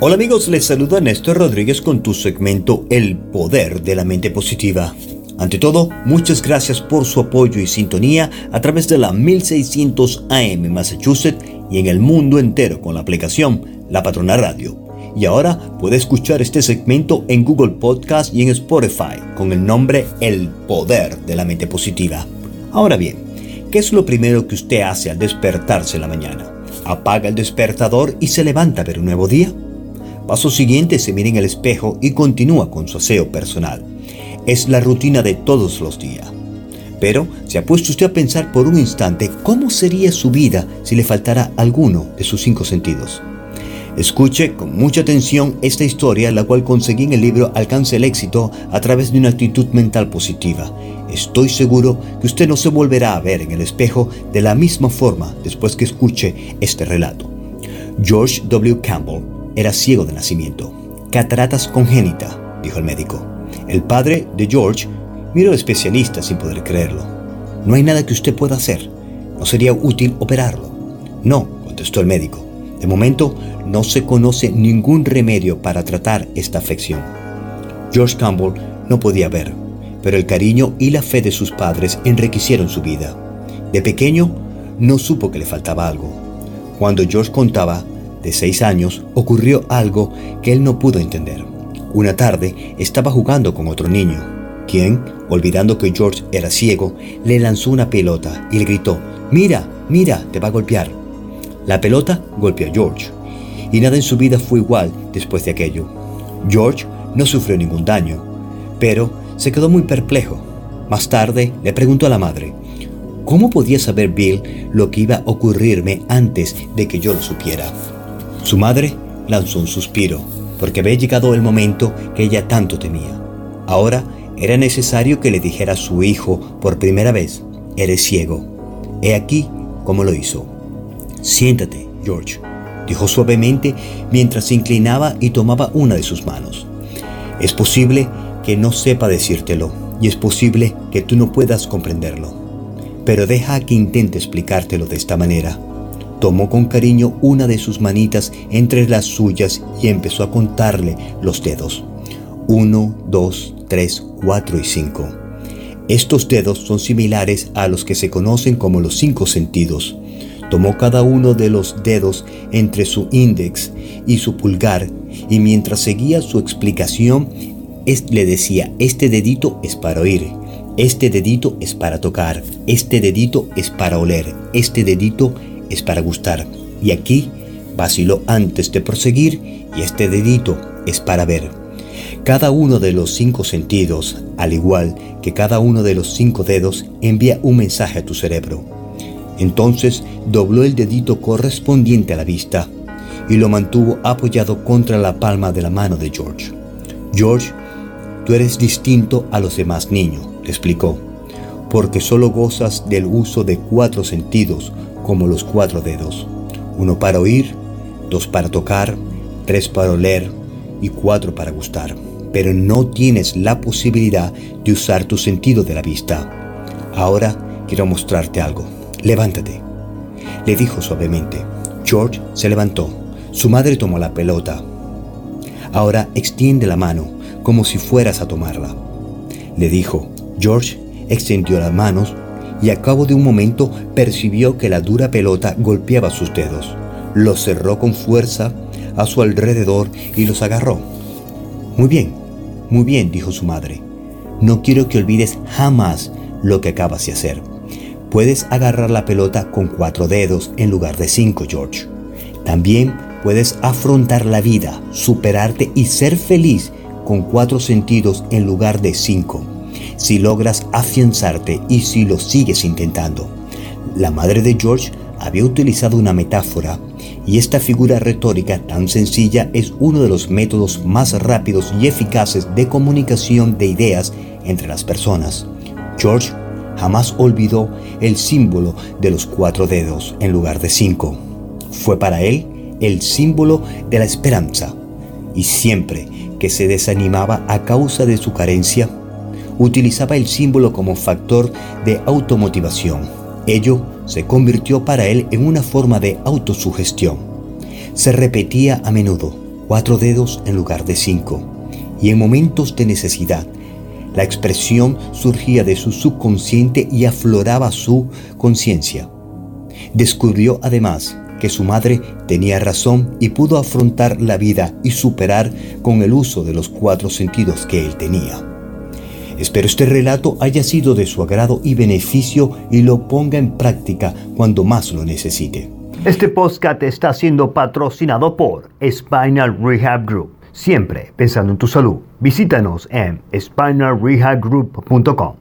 Hola amigos, les saluda Néstor Rodríguez con tu segmento El Poder de la Mente Positiva. Ante todo, muchas gracias por su apoyo y sintonía a través de la 1600 AM Massachusetts y en el mundo entero con la aplicación La Patrona Radio. Y ahora puede escuchar este segmento en Google Podcast y en Spotify con el nombre El Poder de la Mente Positiva. Ahora bien, ¿qué es lo primero que usted hace al despertarse en la mañana? ¿Apaga el despertador y se levanta a ver un nuevo día? Paso siguiente se mira en el espejo y continúa con su aseo personal. Es la rutina de todos los días. Pero, ¿se ha puesto usted a pensar por un instante cómo sería su vida si le faltara alguno de sus cinco sentidos? Escuche con mucha atención esta historia, la cual conseguí en el libro Alcance el éxito a través de una actitud mental positiva. Estoy seguro que usted no se volverá a ver en el espejo de la misma forma después que escuche este relato. George W. Campbell era ciego de nacimiento. Cataratas congénita, dijo el médico. El padre de George miró al especialista sin poder creerlo. No hay nada que usted pueda hacer. ¿No sería útil operarlo? No, contestó el médico. De momento no se conoce ningún remedio para tratar esta afección. George Campbell no podía ver, pero el cariño y la fe de sus padres enriquecieron su vida. De pequeño no supo que le faltaba algo. Cuando George contaba, de seis años, ocurrió algo que él no pudo entender. Una tarde estaba jugando con otro niño, quien, olvidando que George era ciego, le lanzó una pelota y le gritó, Mira, mira, te va a golpear. La pelota golpeó a George, y nada en su vida fue igual después de aquello. George no sufrió ningún daño, pero se quedó muy perplejo. Más tarde le preguntó a la madre, ¿cómo podía saber Bill lo que iba a ocurrirme antes de que yo lo supiera? Su madre lanzó un suspiro, porque había llegado el momento que ella tanto temía. Ahora era necesario que le dijera a su hijo por primera vez, eres ciego. He aquí cómo lo hizo. Siéntate, George, dijo suavemente mientras se inclinaba y tomaba una de sus manos. Es posible que no sepa decírtelo y es posible que tú no puedas comprenderlo, pero deja que intente explicártelo de esta manera. Tomó con cariño una de sus manitas entre las suyas y empezó a contarle los dedos. Uno, dos, tres, cuatro y cinco. Estos dedos son similares a los que se conocen como los cinco sentidos. Tomó cada uno de los dedos entre su índice y su pulgar y mientras seguía su explicación le decía, este dedito es para oír, este dedito es para tocar, este dedito es para oler, este dedito es para gustar. Y aquí vaciló antes de proseguir y este dedito es para ver. Cada uno de los cinco sentidos, al igual que cada uno de los cinco dedos, envía un mensaje a tu cerebro. Entonces dobló el dedito correspondiente a la vista y lo mantuvo apoyado contra la palma de la mano de George. George, tú eres distinto a los demás niños, le explicó, porque solo gozas del uso de cuatro sentidos como los cuatro dedos. Uno para oír, dos para tocar, tres para oler y cuatro para gustar. Pero no tienes la posibilidad de usar tu sentido de la vista. Ahora quiero mostrarte algo. Levántate. Le dijo suavemente. George se levantó. Su madre tomó la pelota. Ahora extiende la mano como si fueras a tomarla. Le dijo. George extendió las manos y a cabo de un momento percibió que la dura pelota golpeaba sus dedos. Los cerró con fuerza a su alrededor y los agarró. Muy bien, muy bien, dijo su madre. No quiero que olvides jamás lo que acabas de hacer. Puedes agarrar la pelota con cuatro dedos en lugar de cinco, George. También puedes afrontar la vida, superarte y ser feliz con cuatro sentidos en lugar de cinco si logras afianzarte y si lo sigues intentando. La madre de George había utilizado una metáfora y esta figura retórica tan sencilla es uno de los métodos más rápidos y eficaces de comunicación de ideas entre las personas. George jamás olvidó el símbolo de los cuatro dedos en lugar de cinco. Fue para él el símbolo de la esperanza y siempre que se desanimaba a causa de su carencia, utilizaba el símbolo como factor de automotivación. Ello se convirtió para él en una forma de autosugestión. Se repetía a menudo, cuatro dedos en lugar de cinco. Y en momentos de necesidad, la expresión surgía de su subconsciente y afloraba su conciencia. Descubrió además que su madre tenía razón y pudo afrontar la vida y superar con el uso de los cuatro sentidos que él tenía. Espero este relato haya sido de su agrado y beneficio y lo ponga en práctica cuando más lo necesite. Este podcast está siendo patrocinado por Spinal Rehab Group. Siempre pensando en tu salud. Visítanos en spinalrehabgroup.com.